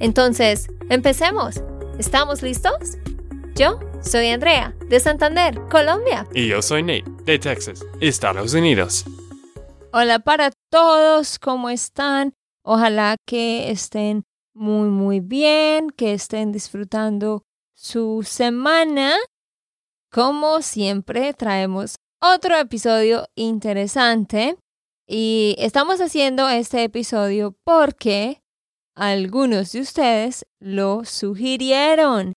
Entonces, empecemos. ¿Estamos listos? Yo soy Andrea, de Santander, Colombia. Y yo soy Nate, de Texas, Estados Unidos. Hola para todos, ¿cómo están? Ojalá que estén muy, muy bien, que estén disfrutando su semana. Como siempre, traemos otro episodio interesante y estamos haciendo este episodio porque algunos de ustedes lo sugirieron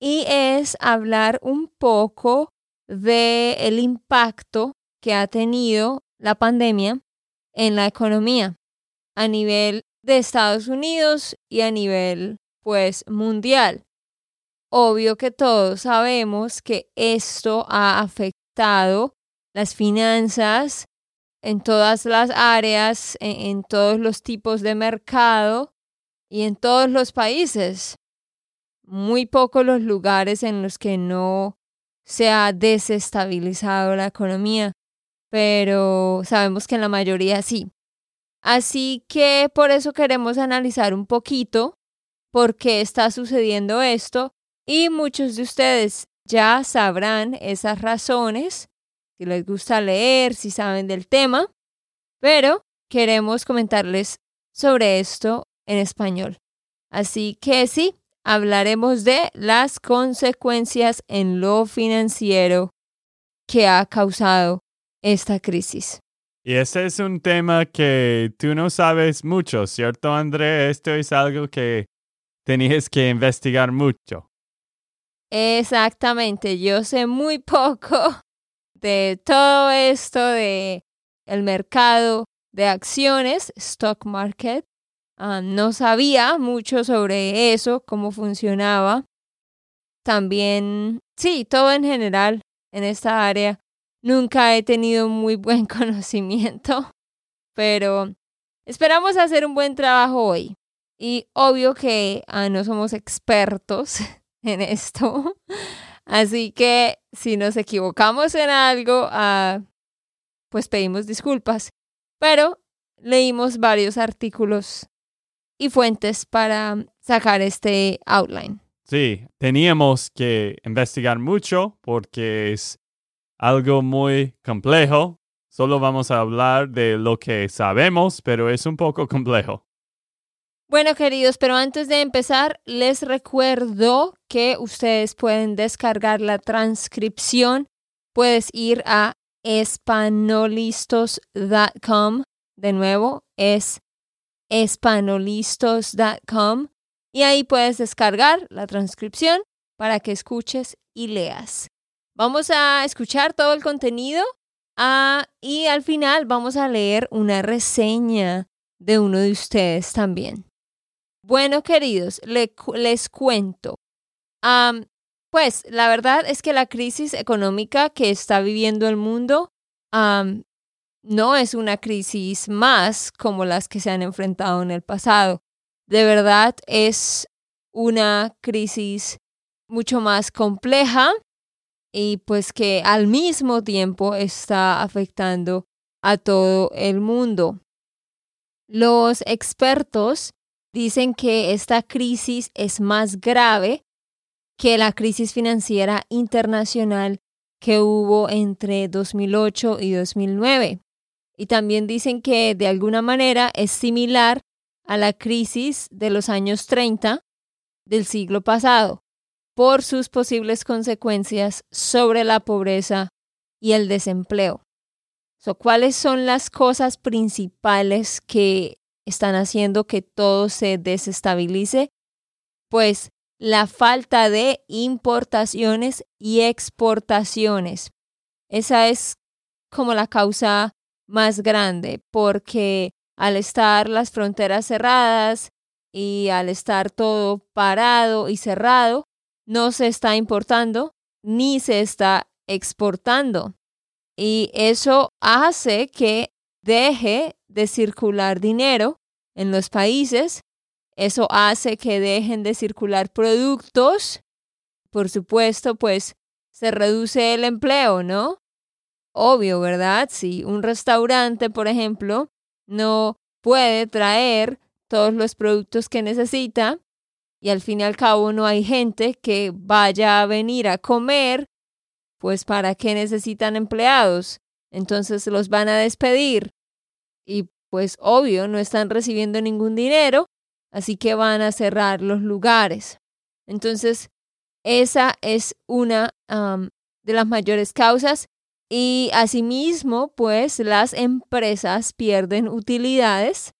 y es hablar un poco de el impacto que ha tenido la pandemia en la economía a nivel de Estados Unidos y a nivel pues mundial. Obvio que todos sabemos que esto ha afectado las finanzas en todas las áreas, en, todos los tipos de mercado y en todos los países. Muy pocos los lugares en los que no se ha desestabilizado la economía, pero sabemos que en la mayoría sí. Así que por eso queremos analizar un poquito por qué está sucediendo esto y muchos de ustedes ya sabrán esas razones, si les gusta leer, si saben del tema, pero queremos comentarles sobre esto en español. Así que sí, hablaremos de las consecuencias en lo financiero que ha causado esta crisis. Y ese es un tema que tú no sabes mucho, ¿cierto, André? Esto es algo que tenías que investigar mucho. Exactamente, yo sé muy poco de todo esto de el mercado de acciones, stock market. Ah, no sabía mucho sobre eso, cómo funcionaba. También, sí, todo en general en esta área. Nunca he tenido muy buen conocimiento, pero esperamos hacer un buen trabajo hoy. Y obvio que ah, no somos expertos en esto. Así que si nos equivocamos en algo, ah, pues pedimos disculpas. Pero leímos varios artículos y fuentes para sacar este outline. Sí, teníamos que investigar mucho porque es algo muy complejo. Solo vamos a hablar de lo que sabemos, pero es un poco complejo. Bueno, queridos, pero antes de empezar, les recuerdo que ustedes pueden descargar la transcripción. Puedes ir a espanolistos.com. De nuevo, es espanolistos.com. Y ahí puedes descargar la transcripción para que escuches y leas. Vamos a escuchar todo el contenido ah, y al final vamos a leer una reseña de uno de ustedes también. Bueno, queridos, les cuento. pues la verdad es que la crisis económica que está viviendo el mundo no es una crisis más como las que se han enfrentado en el pasado. De verdad es una crisis mucho más compleja y pues que al mismo tiempo está afectando a todo el mundo. Los expertos dicen que esta crisis es más grave que la crisis financiera internacional que hubo entre 2008 y 2009. Y también dicen que de alguna manera es similar a la crisis de los años 30 del siglo pasado por sus posibles consecuencias sobre la pobreza y el desempleo. ¿Cuáles son las cosas principales que están haciendo que todo se desestabilice? Pues la falta de importaciones y exportaciones. Esa es como la causa más grande, porque al estar las fronteras cerradas y al estar todo parado y cerrado, no se está importando ni se está exportando. Y eso hace que deje de circular dinero en los países. Eso hace que dejen de circular productos. Por supuesto, pues se reduce el empleo, ¿no? Obvio, ¿verdad? Si un restaurante, por ejemplo, no puede traer todos los productos que necesita y al fin y al cabo no hay gente que vaya a venir a comer, pues ¿para qué necesitan empleados? Entonces los van a despedir y pues obvio no están recibiendo ningún dinero, así que van a cerrar los lugares. Entonces, esa es una de las mayores causas y asimismo, pues las empresas pierden utilidades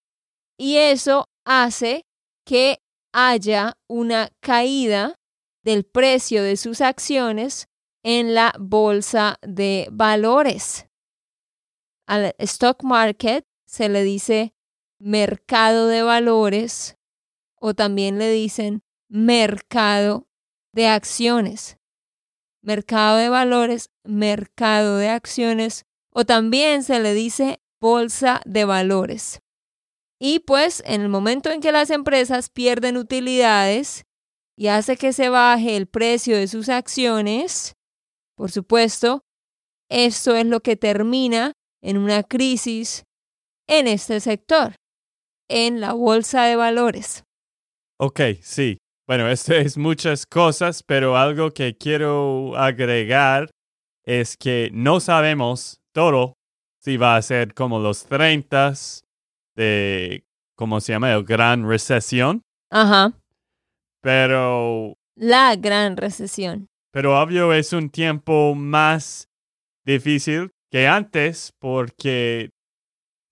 y eso hace que haya una caída del precio de sus acciones en la bolsa de valores. Al stock market se le dice mercado de valores o también le dicen mercado de acciones. Mercado de valores, mercado de acciones o también se le dice bolsa de valores. Y pues en el momento en que las empresas pierden utilidades y hace que se baje el precio de sus acciones, por supuesto, esto es lo que termina en una crisis en este sector, en la bolsa de valores. Ok, sí. Bueno, esto es muchas cosas, pero algo que quiero agregar es que no sabemos todo si va a ser como los 30 de, ¿cómo se llama? El gran recesión. Ajá. Pero... La gran recesión. Pero obvio es un tiempo más difícil que antes porque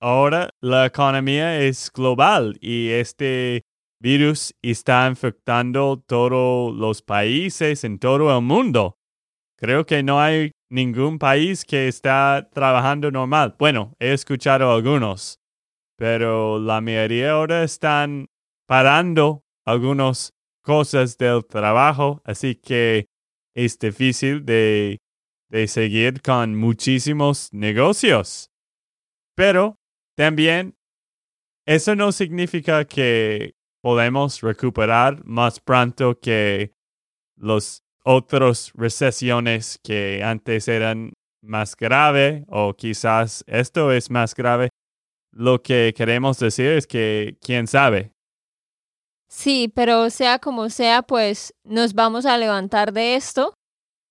ahora la economía es global y este virus está infectando todos los países en todo el mundo. Creo que no hay ningún país que está trabajando normal. Bueno, he escuchado algunos, pero la mayoría ahora están parando algunas cosas del trabajo, así que es difícil de, de seguir con muchísimos negocios. Pero también eso no significa que podemos recuperar más pronto que los otros recesiones que antes eran más grave o quizás esto es más grave. Lo que queremos decir es que quién sabe. Sí, pero sea como sea, pues nos vamos a levantar de esto,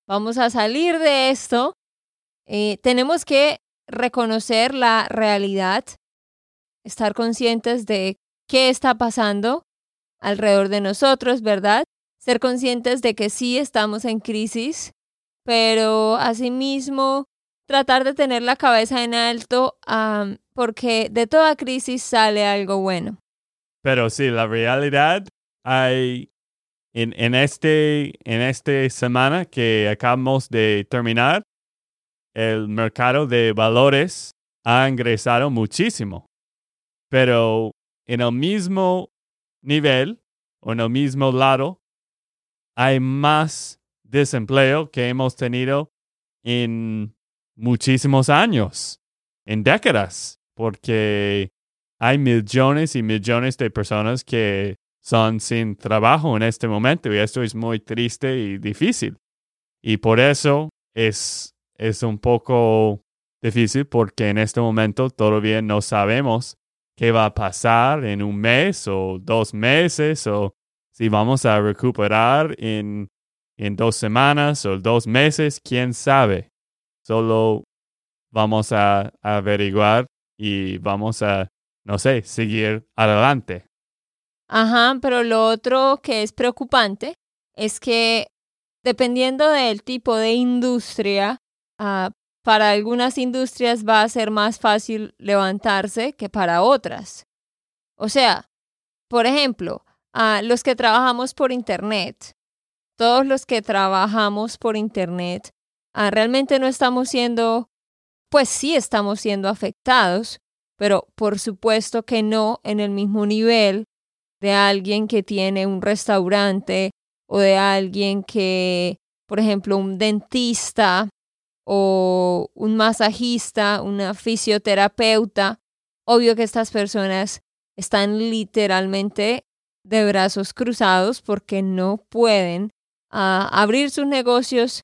vamos a salir de esto. Eh, tenemos que reconocer la realidad, estar conscientes de qué está pasando alrededor de nosotros, ¿verdad? Ser conscientes de que sí estamos en crisis, pero asimismo tratar de tener la cabeza en alto porque de toda crisis sale algo bueno. Pero sí, la realidad hay en, en, este, en esta semana que acabamos de terminar, el mercado de valores ha ingresado muchísimo. Pero en el mismo nivel o en el mismo lado, hay más desempleo que hemos tenido en muchísimos años, en décadas, porque hay millones y millones de personas que son sin trabajo en este momento y esto es muy triste y difícil. Y por eso es, es un poco difícil porque en este momento todavía no sabemos qué va a pasar en un mes o dos meses o si vamos a recuperar en, en dos semanas o dos meses, quién sabe. Solo vamos a, averiguar y vamos a, no sé, seguir adelante. Ajá, pero lo otro que es preocupante es que dependiendo del tipo de industria, ah, para algunas industrias va a ser más fácil levantarse que para otras. O sea, por ejemplo, a los que trabajamos por Internet, todos los que trabajamos por Internet, Ah, realmente no estamos siendo, pues sí estamos siendo afectados, pero por supuesto que no en el mismo nivel de alguien que tiene un restaurante o de alguien que, por ejemplo, un dentista o un masajista, una fisioterapeuta, obvio que estas personas están literalmente de brazos cruzados porque no pueden ah, abrir sus negocios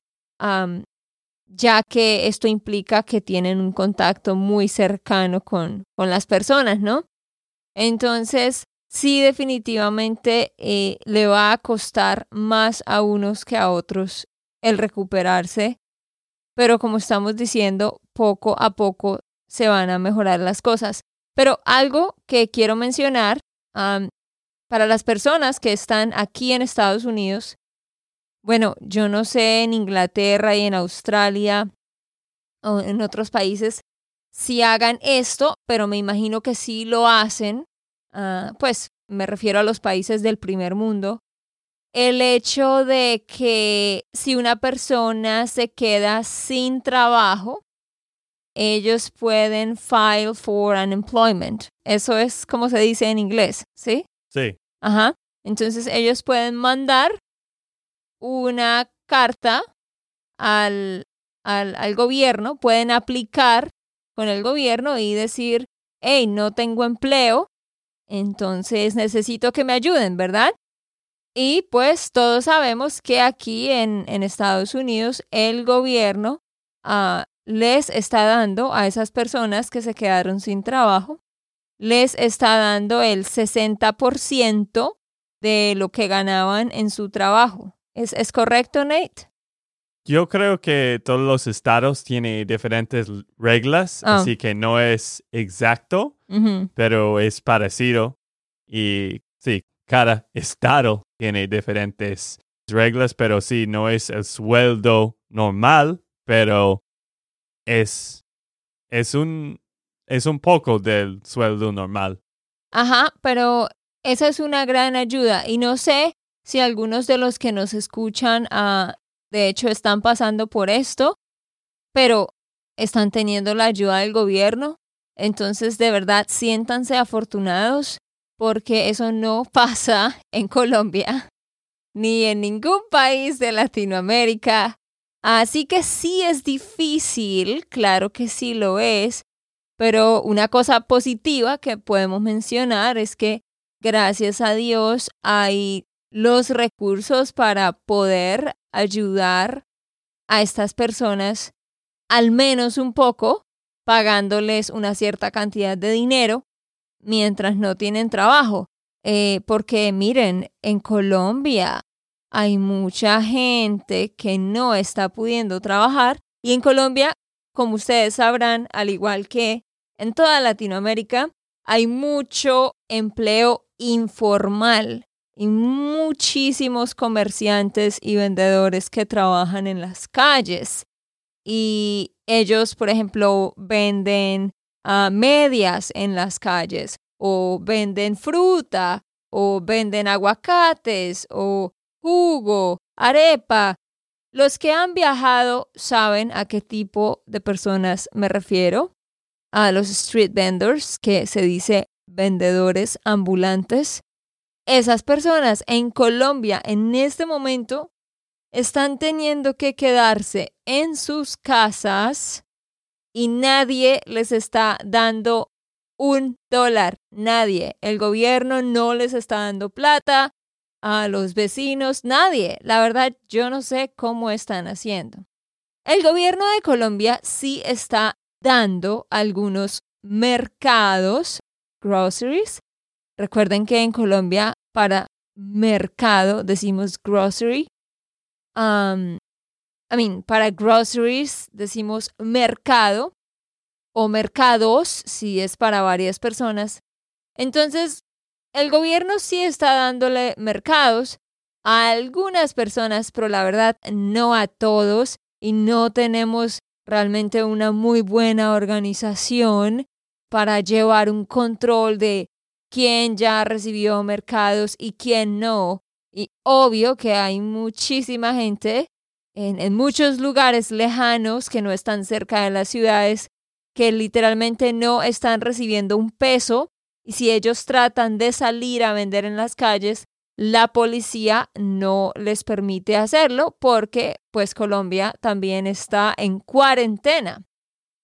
ya que esto implica que tienen un contacto muy cercano con, con las personas, ¿no? Entonces, sí, definitivamente eh, le va a costar más a unos que a otros el recuperarse, pero como estamos diciendo, poco a poco se van a mejorar las cosas. Pero algo que quiero mencionar para las personas que están aquí en Estados Unidos, bueno, yo no sé en Inglaterra y en Australia o en otros países si hagan esto, pero me imagino que sí lo hacen. Ah, pues me refiero a los países del primer mundo. El hecho de que si una persona se queda sin trabajo, ellos pueden file for unemployment. Eso es como se dice en inglés, ¿sí? Sí. Ajá. Entonces ellos pueden mandar una carta al, al, al gobierno, pueden aplicar con el gobierno y decir, hey, no tengo empleo, entonces necesito que me ayuden, ¿verdad? Y pues todos sabemos que aquí en, en Estados Unidos el gobierno uh, les está dando a esas personas que se quedaron sin trabajo, les está dando el 60% de lo que ganaban en su trabajo. ¿Es, ¿Es correcto, Nate? Yo creo que todos los estados tienen diferentes reglas, Ah. así que no es exacto, pero es parecido. Y sí, cada estado tiene diferentes reglas, pero sí, no es el sueldo normal, pero es, es, un, es un poco del sueldo normal. Ajá, pero esa es una gran ayuda y no sé si algunos de los que nos escuchan, ah, de hecho, están pasando por esto, pero están teniendo la ayuda del gobierno. Entonces, de verdad, siéntanse afortunados porque eso no pasa en Colombia ni en ningún país de Latinoamérica. Así que sí es difícil, claro que sí lo es, pero una cosa positiva que podemos mencionar es que gracias a Dios hay los recursos para poder ayudar a estas personas al menos un poco, pagándoles una cierta cantidad de dinero mientras no tienen trabajo. Eh, porque miren, en Colombia hay mucha gente que no está pudiendo trabajar y en Colombia, como ustedes sabrán, al igual que en toda Latinoamérica, hay mucho empleo informal y muchísimos comerciantes y vendedores que trabajan en las calles. Y ellos, por ejemplo, venden ah, medias en las calles o venden fruta o venden aguacates o jugo, arepa. Los que han viajado saben a qué tipo de personas me refiero. A los street vendors, que se dice vendedores ambulantes. Esas personas en Colombia en este momento están teniendo que quedarse en sus casas y nadie les está dando un dólar. Nadie. El gobierno no les está dando plata a los vecinos. Nadie. La verdad, yo no sé cómo están haciendo. El gobierno de Colombia sí está dando algunos mercados, groceries. Recuerden que en Colombia para mercado decimos grocery. I mean, para groceries decimos mercado o mercados si es para varias personas. Entonces, el gobierno sí está dándole mercados a algunas personas, pero la verdad no a todos y no tenemos realmente una muy buena organización para llevar un control de quién ya recibió mercados y quién no. Y obvio que hay muchísima gente en, muchos lugares lejanos que no están cerca de las ciudades que literalmente no están recibiendo un peso y si ellos tratan de salir a vender en las calles, la policía no les permite hacerlo porque pues Colombia también está en cuarentena.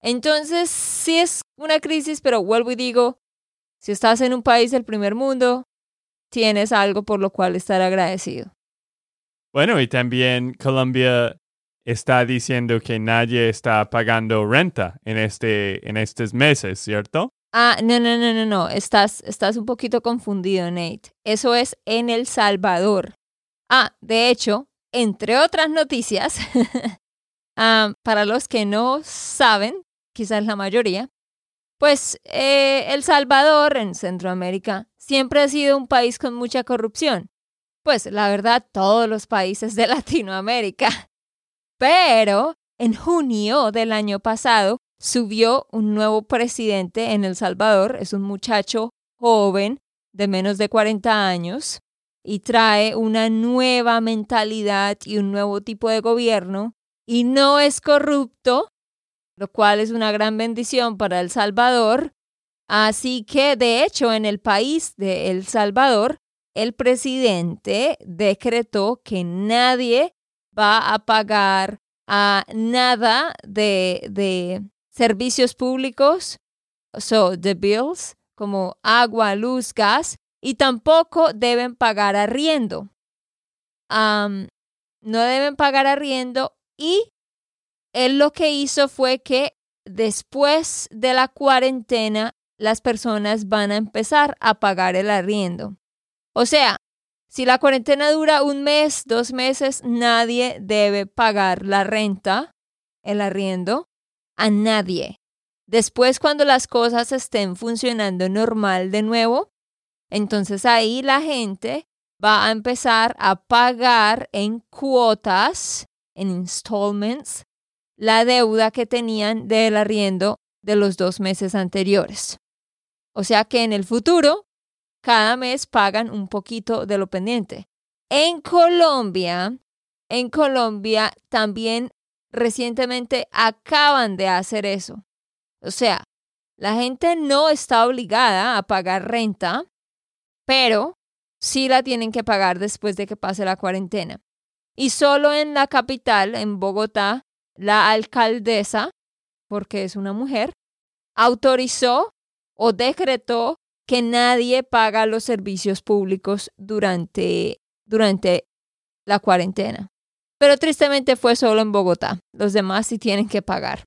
Entonces, sí es una crisis, pero vuelvo y digo, si estás en un país del primer mundo, tienes algo por lo cual estar agradecido. Bueno, y también Colombia está diciendo que nadie está pagando renta en, este, en estos meses, ¿cierto? Ah, no, no, no, no, no. Estás, estás un poquito confundido, Nate. Eso es en El Salvador. Ah, de hecho, entre otras noticias, ah, para los que no saben, quizás la mayoría, pues eh, El Salvador en Centroamérica siempre ha sido un país con mucha corrupción. Pues la verdad, todos los países de Latinoamérica. Pero en junio del año pasado subió un nuevo presidente en El Salvador. Es un muchacho joven de menos de 40 años y trae una nueva mentalidad y un nuevo tipo de gobierno y no es corrupto, lo cual es una gran bendición para El Salvador. Así que, de hecho, en el país de El Salvador, el presidente decretó que nadie va a pagar a nada de, de servicios públicos, so the bills, como agua, luz, gas, y tampoco deben pagar arriendo. no deben pagar arriendo y él lo que hizo fue que después de la cuarentena las personas van a empezar a pagar el arriendo. O sea, si la cuarentena dura un mes, dos meses, nadie debe pagar la renta, el arriendo, a nadie. Después, cuando las cosas estén funcionando normal de nuevo, entonces ahí la gente va a empezar a pagar en cuotas, en installments, la deuda que tenían del arriendo de los dos meses anteriores. O sea que en el futuro, cada mes pagan un poquito de lo pendiente. En Colombia, en Colombia también recientemente acaban de hacer eso. O sea, la gente no está obligada a pagar renta, pero sí la tienen que pagar después de que pase la cuarentena. Y solo en la capital, en Bogotá, la alcaldesa, porque es una mujer, autorizó o decretó que nadie paga los servicios públicos durante, durante la cuarentena. Pero tristemente fue solo en Bogotá. Los demás sí tienen que pagar.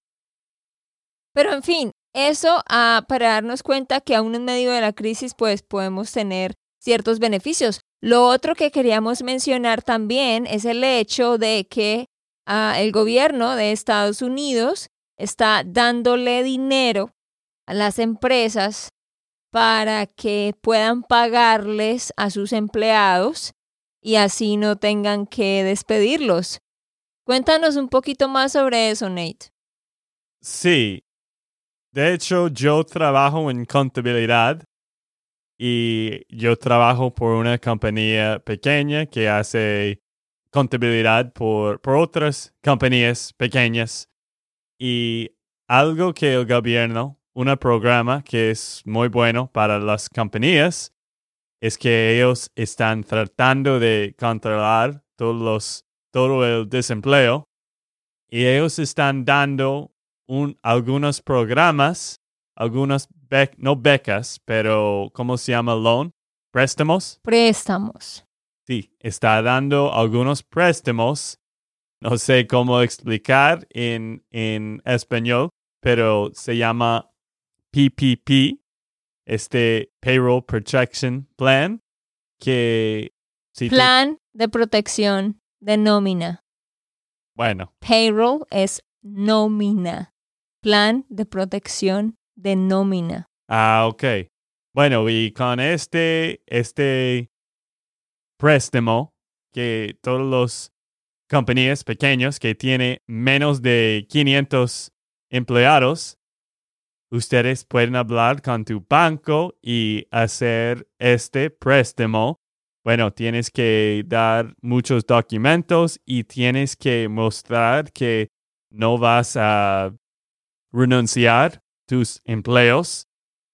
Pero en fin, eso ah, para darnos cuenta que aún en medio de la crisis pues podemos tener ciertos beneficios. Lo otro que queríamos mencionar también es el hecho de que ah, el gobierno de Estados Unidos está dándole dinero a las empresas para que puedan pagarles a sus empleados y así no tengan que despedirlos. Cuéntanos un poquito más sobre eso, Nate. Sí. De hecho, yo trabajo en contabilidad y yo trabajo por una compañía pequeña que hace contabilidad por, por otras compañías pequeñas. Y algo que el gobierno, un programa que es muy bueno para las compañías, es que ellos están tratando de controlar todos los, todo el desempleo y ellos están dando un, algunos programas, algunas, no becas, pero ¿cómo se llama loan? ¿Préstamos? Préstamos. Sí, está dando algunos préstamos. No sé cómo explicar en, en español, pero se llama PPP, este Payroll Protection Plan, que... Plan de protección de nómina. Bueno. Payroll es nómina. Plan de protección de nómina. Ah, ok. Bueno, y con este, este préstamo que todos los compañías pequeños que tienen menos de 500 empleados ustedes pueden hablar con tu banco y hacer este préstamo. Bueno, tienes que dar muchos documentos y tienes que mostrar que no vas a renunciar tus empleos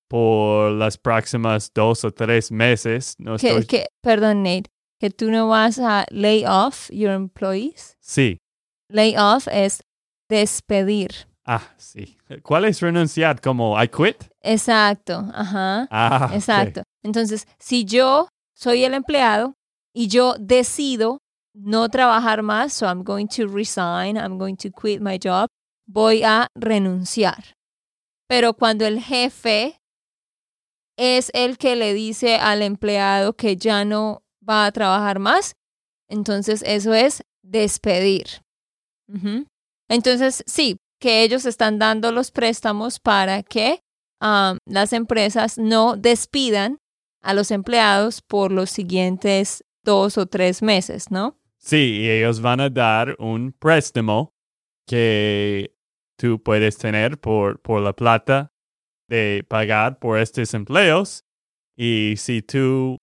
por las próximas dos o tres meses. No Que, estoy... que, perdón, Nate, que tú no vas a lay off your employees. Sí. Lay off es despedir. Ah, sí. ¿Cuál es renunciar? Como I quit? Exacto, ajá. Ah. Exacto. Entonces, si yo soy el empleado y yo decido no trabajar más, so I'm going to resign, I'm going to quit my job, voy a renunciar. Pero cuando el jefe es el que le dice al empleado que ya no va a trabajar más, entonces eso es despedir. Entonces, sí, que ellos están dando los préstamos para que um, las empresas no despidan a los empleados por los siguientes dos o tres meses, ¿no? Sí, y ellos van a dar un préstamo que tú puedes tener por, por la plata de pagar por estos empleos. Y si tú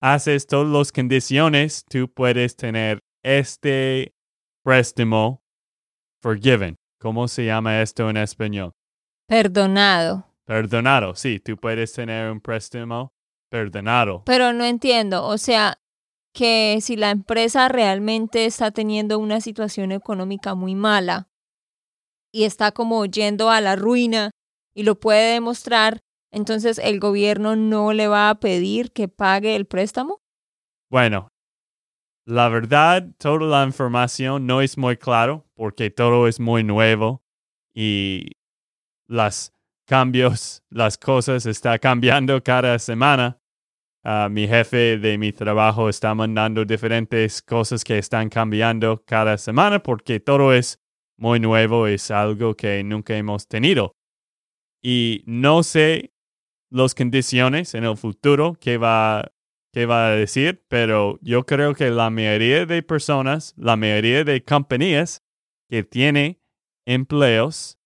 haces todas las condiciones, tú puedes tener este préstamo forgiven. ¿Cómo se llama esto en español? Perdonado. Perdonado. Sí, tú puedes tener un préstamo perdonado. Pero no entiendo, o sea, que si la empresa realmente está teniendo una situación económica muy mala y está como yendo a la ruina y lo puede demostrar, entonces el gobierno no le va a pedir que pague el préstamo. Bueno, la verdad, toda la información no es muy claro porque todo es muy nuevo y los cambios, las cosas están cambiando cada semana. Ah, mi jefe de mi trabajo está mandando diferentes cosas que están cambiando cada semana porque todo es muy nuevo, es algo que nunca hemos tenido. Y no sé las condiciones en el futuro que va qué va a decir, pero yo creo que la mayoría de personas, la mayoría de compañías que tienen empleos,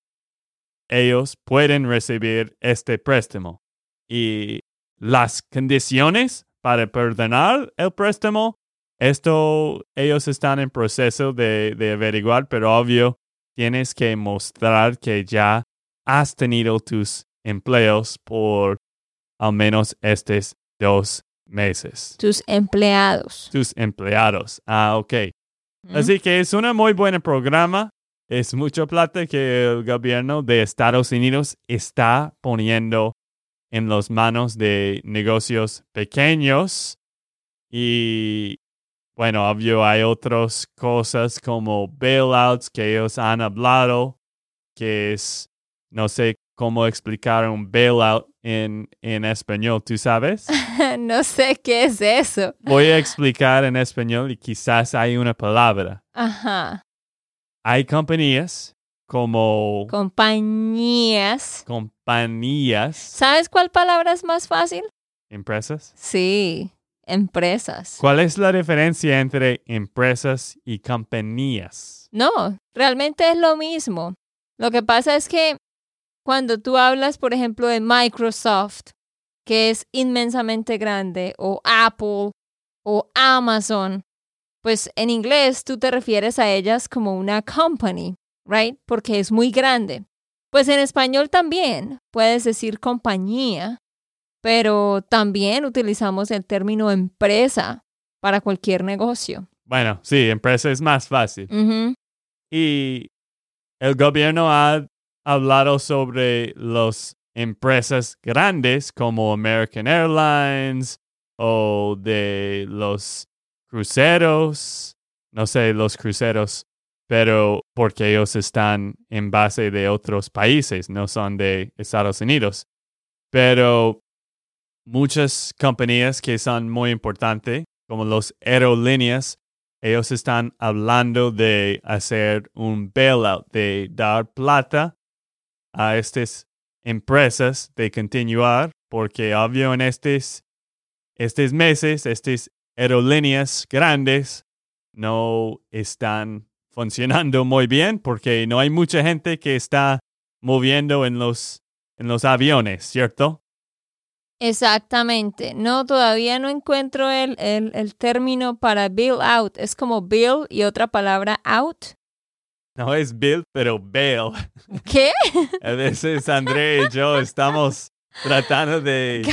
ellos pueden recibir este préstamo. Y las condiciones para perdonar el préstamo, esto ellos están en proceso de, de averiguar, pero obvio, tienes que mostrar que ya has tenido tus empleos por al menos estos dos meses. Tus empleados. Tus empleados. Ah, ok. Así que es un muy buen programa. Es mucho plata que el gobierno de Estados Unidos está poniendo en las manos de negocios pequeños. Y bueno, obvio hay otras cosas como bailouts que ellos han hablado, que es, no sé cómo explicar un bailout en, en español, ¿tú sabes? no sé qué es eso. Voy a explicar en español y quizás hay una palabra. Ajá. Hay compañías como Compañías. compañías, ¿Sabes cuál palabra es más fácil? empresas. Sí, empresas. ¿Cuál es la diferencia entre empresas y compañías? No, realmente es lo mismo. Lo que pasa es que cuando tú hablas, por ejemplo, de Microsoft, que es inmensamente grande, o Apple, o Amazon, pues en inglés tú te refieres a ellas como una company, right? Porque es muy grande. Pues en español también puedes decir compañía, pero también utilizamos el término empresa para cualquier negocio. Bueno, sí, empresa es más fácil. Y el gobierno ha hablado sobre las empresas grandes como American Airlines o de los cruceros, no sé, los cruceros, pero porque ellos están en base de otros países, no son de Estados Unidos. Pero muchas compañías que son muy importantes, como los aerolíneas, ellos están hablando de hacer un bailout, de dar plata a estas empresas de continuar, porque obvio en estos, estos meses, estas aerolíneas grandes no están funcionando muy bien porque no hay mucha gente que está moviendo en los, en los aviones, ¿cierto? Exactamente. No, todavía no encuentro el, el, el término para bill out. Es como bill y otra palabra out. No es Bill, pero bail. ¿Qué? A veces André y yo estamos tratando de,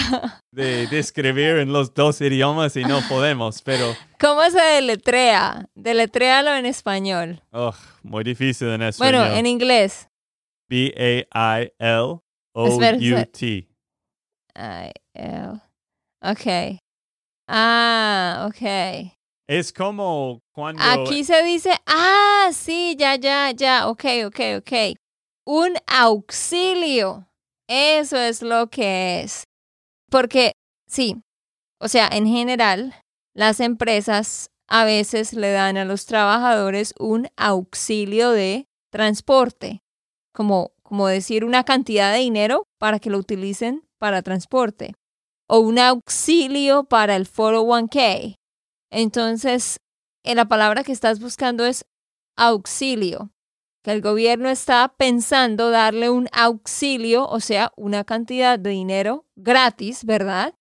de describir en los dos idiomas y no podemos, pero ¿Cómo se deletrea? Deletréalo en español. oh, muy difícil en español. Bueno, en inglés. B-A-I-L-O-U-T. I, L. Ok. Ah, ok. Es como cuando... Aquí se dice, ah, sí, ya, ya, ya, ok, ok, ok. Un auxilio. Eso es lo que es. Porque, sí, o sea, en general, las empresas a veces le dan a los trabajadores un auxilio de transporte, como, como decir una cantidad de dinero para que lo utilicen para transporte, o un auxilio para el 401k. Entonces, en la palabra que estás buscando es auxilio, que el gobierno está pensando darle un auxilio, o sea, una cantidad de dinero gratis, ¿verdad?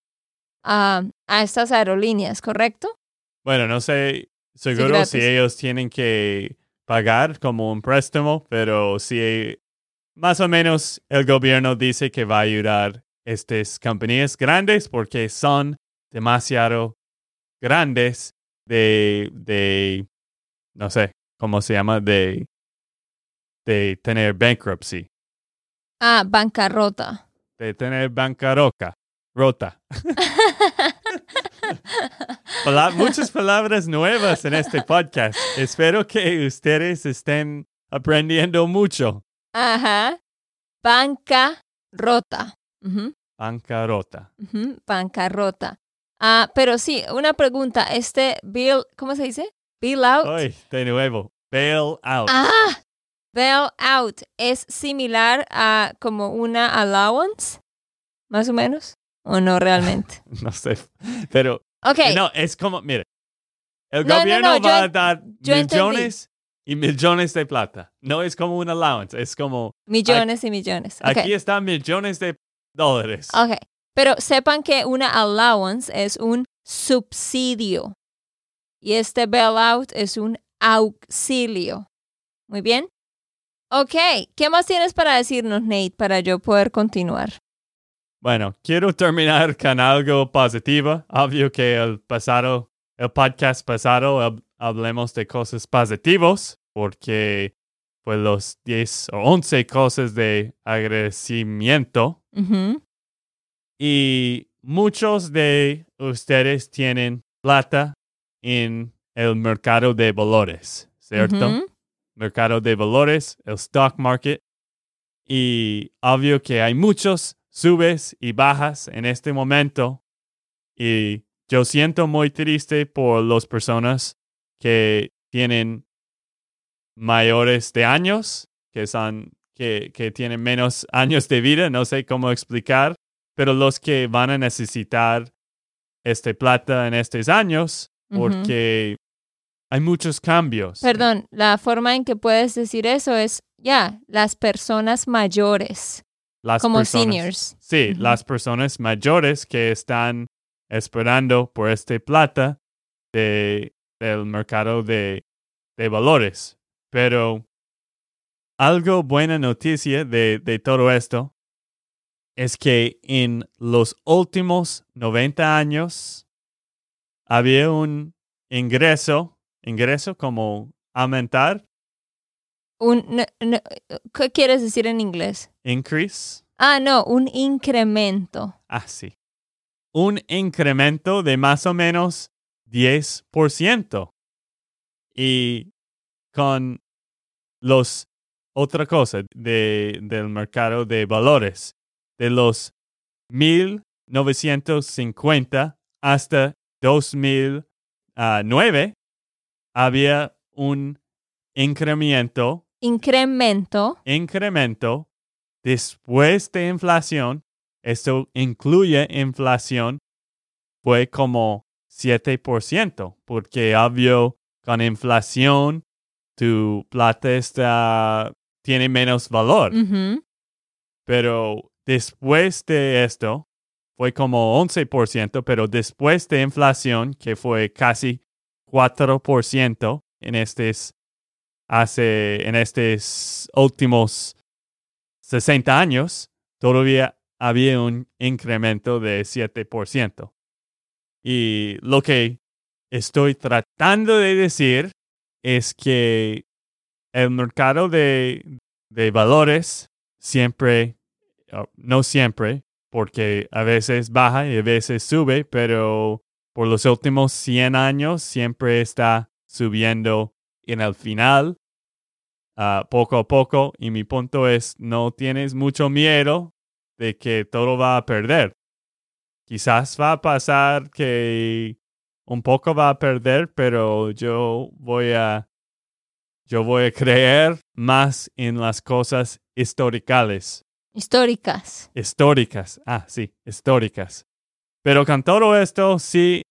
A, a estas aerolíneas, ¿correcto? Bueno, no sé seguro si ellos tienen que pagar como un préstamo, pero si más o menos el gobierno dice que va a ayudar estas compañías grandes porque son demasiado grandes de, de no sé, ¿cómo se llama? De, de tener bankruptcy, Ah, bancarrota. de tener bancarrota, rota. Pala- muchas palabras nuevas en este podcast. Espero que ustedes estén aprendiendo mucho. Ajá. Bancarrota. Ujú, Bancarrota. Bancarrota. Ah, pero sí, una pregunta. Este bill, ¿cómo se dice? Bill out. Ay, de nuevo. Bail out. Ah, bail out es similar a como una allowance, más o menos, o no realmente. No sé. Pero Ok, no, es como, mire. El No, no, gobierno no, yo va a en- dar yo millones y millones de plata. No es como un allowance. Es como, millones y millones. Ok, aquí están millones de dólares. ok. Pero sepan que una allowance es un subsidio y este bailout es un auxilio. Muy bien. Ok, ¿qué más tienes para decirnos, Nate, para yo poder continuar? Bueno, quiero terminar con algo positivo. Obvio que el pasado, el podcast pasado, hab- hablemos de cosas positivas, porque pues los 10 o 11 cosas de agradecimiento. Y muchos de ustedes tienen plata en el mercado de valores, ¿cierto? mercado de valores, el stock market. Y obvio que hay muchos subes y bajas en este momento. Y yo siento muy triste por las personas que tienen mayores de años, que son, que, que tienen menos años de vida, no sé cómo explicar, pero los que van a necesitar este plata en estos años, porque hay muchos cambios. Perdón, la forma en que puedes decir eso es, ya, las personas mayores, Las como personas- seniors. Sí, Ujú. las personas mayores que están esperando por este plata de, del mercado de, de valores. Pero algo buena noticia de, de todo esto es que en los últimos 90 años había un ingreso, ingreso como aumentar, Un, no- no, ¿Qué quieres decir en inglés? increase. Ah, no, un incremento. Ah, sí. Un incremento de más o menos 10%. Y con los otra cosa de, del mercado de valores, de los 1950 hasta 2009, había un incremento Incremento. incremento después de inflación, esto incluye inflación, fue como 7%, porque obvio, con inflación, tu plata está, tiene menos valor. Pero después de esto, fue como 11%, pero después de inflación, que fue casi 4% en estos, hace, en estos últimos 60 años, todavía había un incremento de 7%. Y lo que estoy tratando de decir es que el mercado de, de valores siempre, no siempre, porque a veces baja y a veces sube, pero por los últimos 100 años siempre está subiendo en el final, uh, poco a poco. Y mi punto es, no tienes mucho miedo de que todo va a perder. Quizás va a pasar que un poco va a perder, pero yo voy a yo voy a creer más en las cosas históricas. Históricas. Históricas. Ah, sí, históricas. Pero con todo esto, sí,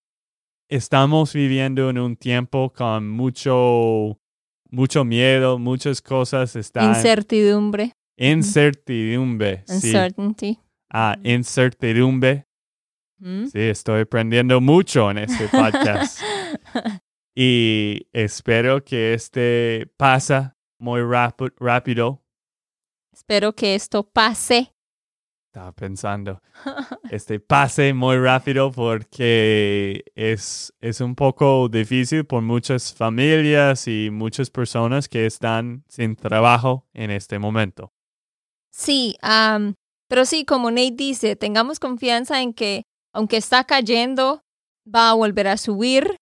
estamos viviendo en un tiempo con mucho, mucho miedo, muchas cosas están. Incertidumbre. Incertidumbre. Uncertainty. Ah, incertidumbre. Sí, estoy aprendiendo mucho en este podcast. y espero que este pasa muy rápido. Espero que esto pase. Estaba pensando. Este pase muy rápido porque es, es un poco difícil por muchas familias y muchas personas que están sin trabajo en este momento. Sí, pero sí, como Nate dice, tengamos confianza en que aunque está cayendo, va a volver a subir,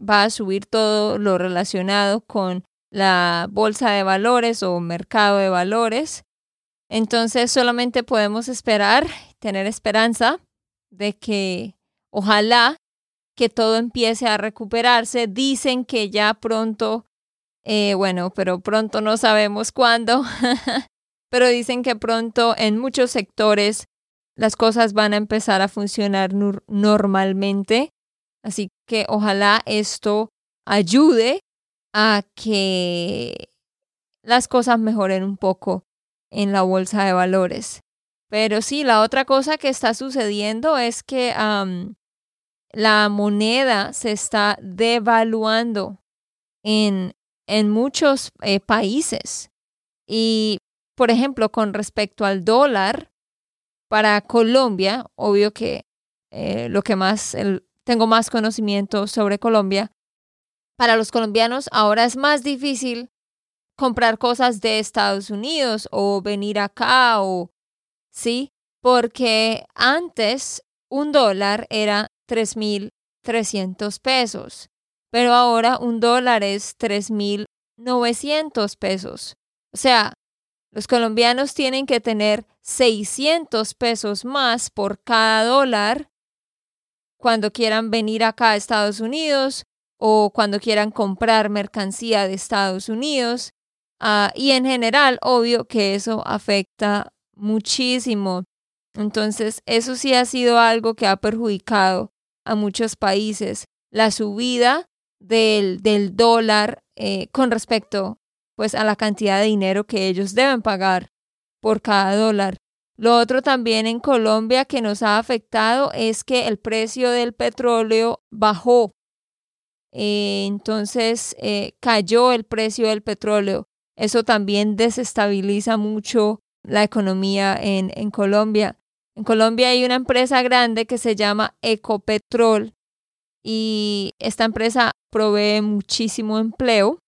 va a subir todo lo relacionado con la bolsa de valores o mercado de valores. Entonces solamente podemos esperar, tener esperanza de que ojalá que todo empiece a recuperarse. Dicen que ya pronto, eh, bueno, pero pronto no sabemos cuándo, pero dicen que pronto en muchos sectores las cosas van a empezar a funcionar normalmente. Así que ojalá esto ayude a que las cosas mejoren un poco en la bolsa de valores. Pero sí, la otra cosa que está sucediendo es que la moneda se está devaluando en, en muchos eh, países. Y, por ejemplo, con respecto al dólar, para Colombia, obvio que eh, lo que más, tengo más conocimiento sobre Colombia, para los colombianos ahora es más difícil comprar cosas de Estados Unidos o venir acá o sí, porque antes un dólar era 3.300 pesos, pero ahora un dólar es 3.900 pesos. O sea, los colombianos tienen que tener 600 pesos más por cada dólar cuando quieran venir acá a Estados Unidos o cuando quieran comprar mercancía de Estados Unidos. Ah, y en general, obvio que eso afecta muchísimo. Entonces, eso sí ha sido algo que ha perjudicado a muchos países. La subida del, del dólar eh, con respecto pues a la cantidad de dinero que ellos deben pagar por cada dólar. Lo otro también en Colombia que nos ha afectado es que el precio del petróleo bajó. Eh, entonces eh, cayó el precio del petróleo. Eso también desestabiliza mucho la economía en, en Colombia. En Colombia hay una empresa grande que se llama Ecopetrol y esta empresa provee muchísimo empleo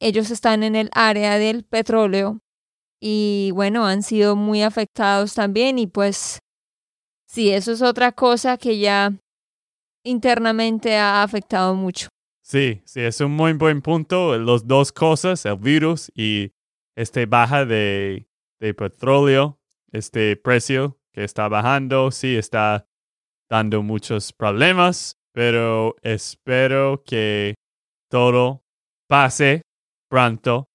ellos están en el área del petróleo y bueno, han sido muy afectados también y pues sí, eso es otra cosa que ya internamente ha afectado mucho. Sí, sí, es un muy buen punto. Las dos cosas, el virus y este baja de, de petróleo, este precio que está bajando, sí está dando muchos problemas, pero espero que todo pase pronto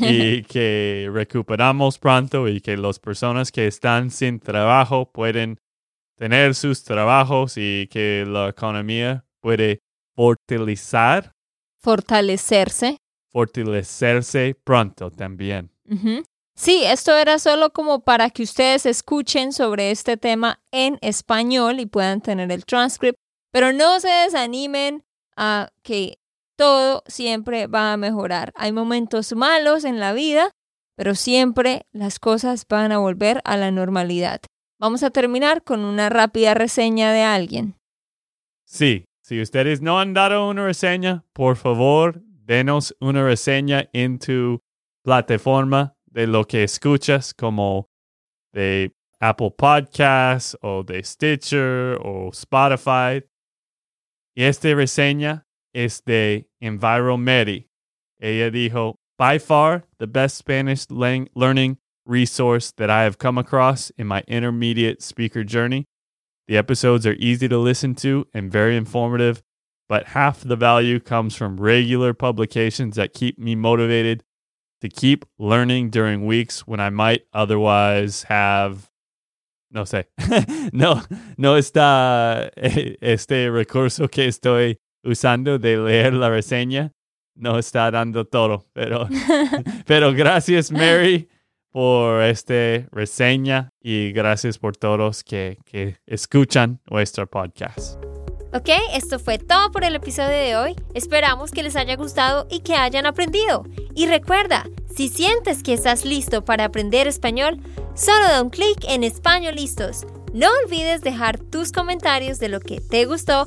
y que recuperamos pronto y que las personas que están sin trabajo pueden tener sus trabajos y que la economía puede fortalecer. Fortalecerse. Fortalecerse pronto también. Sí, esto era solo como para que ustedes escuchen sobre este tema en español y puedan tener el transcript, pero no se desanimen a que todo siempre va a mejorar. Hay momentos malos en la vida, pero siempre las cosas van a volver a la normalidad. Vamos a terminar con una rápida reseña de alguien. Sí, si ustedes no han dado una reseña, por favor, denos una reseña en tu plataforma de lo que escuchas, como de Apple Podcasts o de Stitcher o Spotify. Y esta reseña es de Enviromedi. Ella dijo, by far the best Spanish learning resource that I have come across in my intermediate speaker journey. The episodes are easy to listen to and very informative, but half the value comes from regular publications that keep me motivated to keep learning during weeks when I might otherwise have no sé, no, no está este recurso que estoy usando de leer la reseña, no está dando todo, pero, pero gracias Mary por esta reseña y gracias por todos que, que escuchan nuestro podcast. Ok, esto fue todo por el episodio de hoy. Esperamos que les haya gustado y que hayan aprendido. Y recuerda, si sientes que estás listo para aprender español, solo da un clic en Español Listos. No olvides dejar tus comentarios de lo que te gustó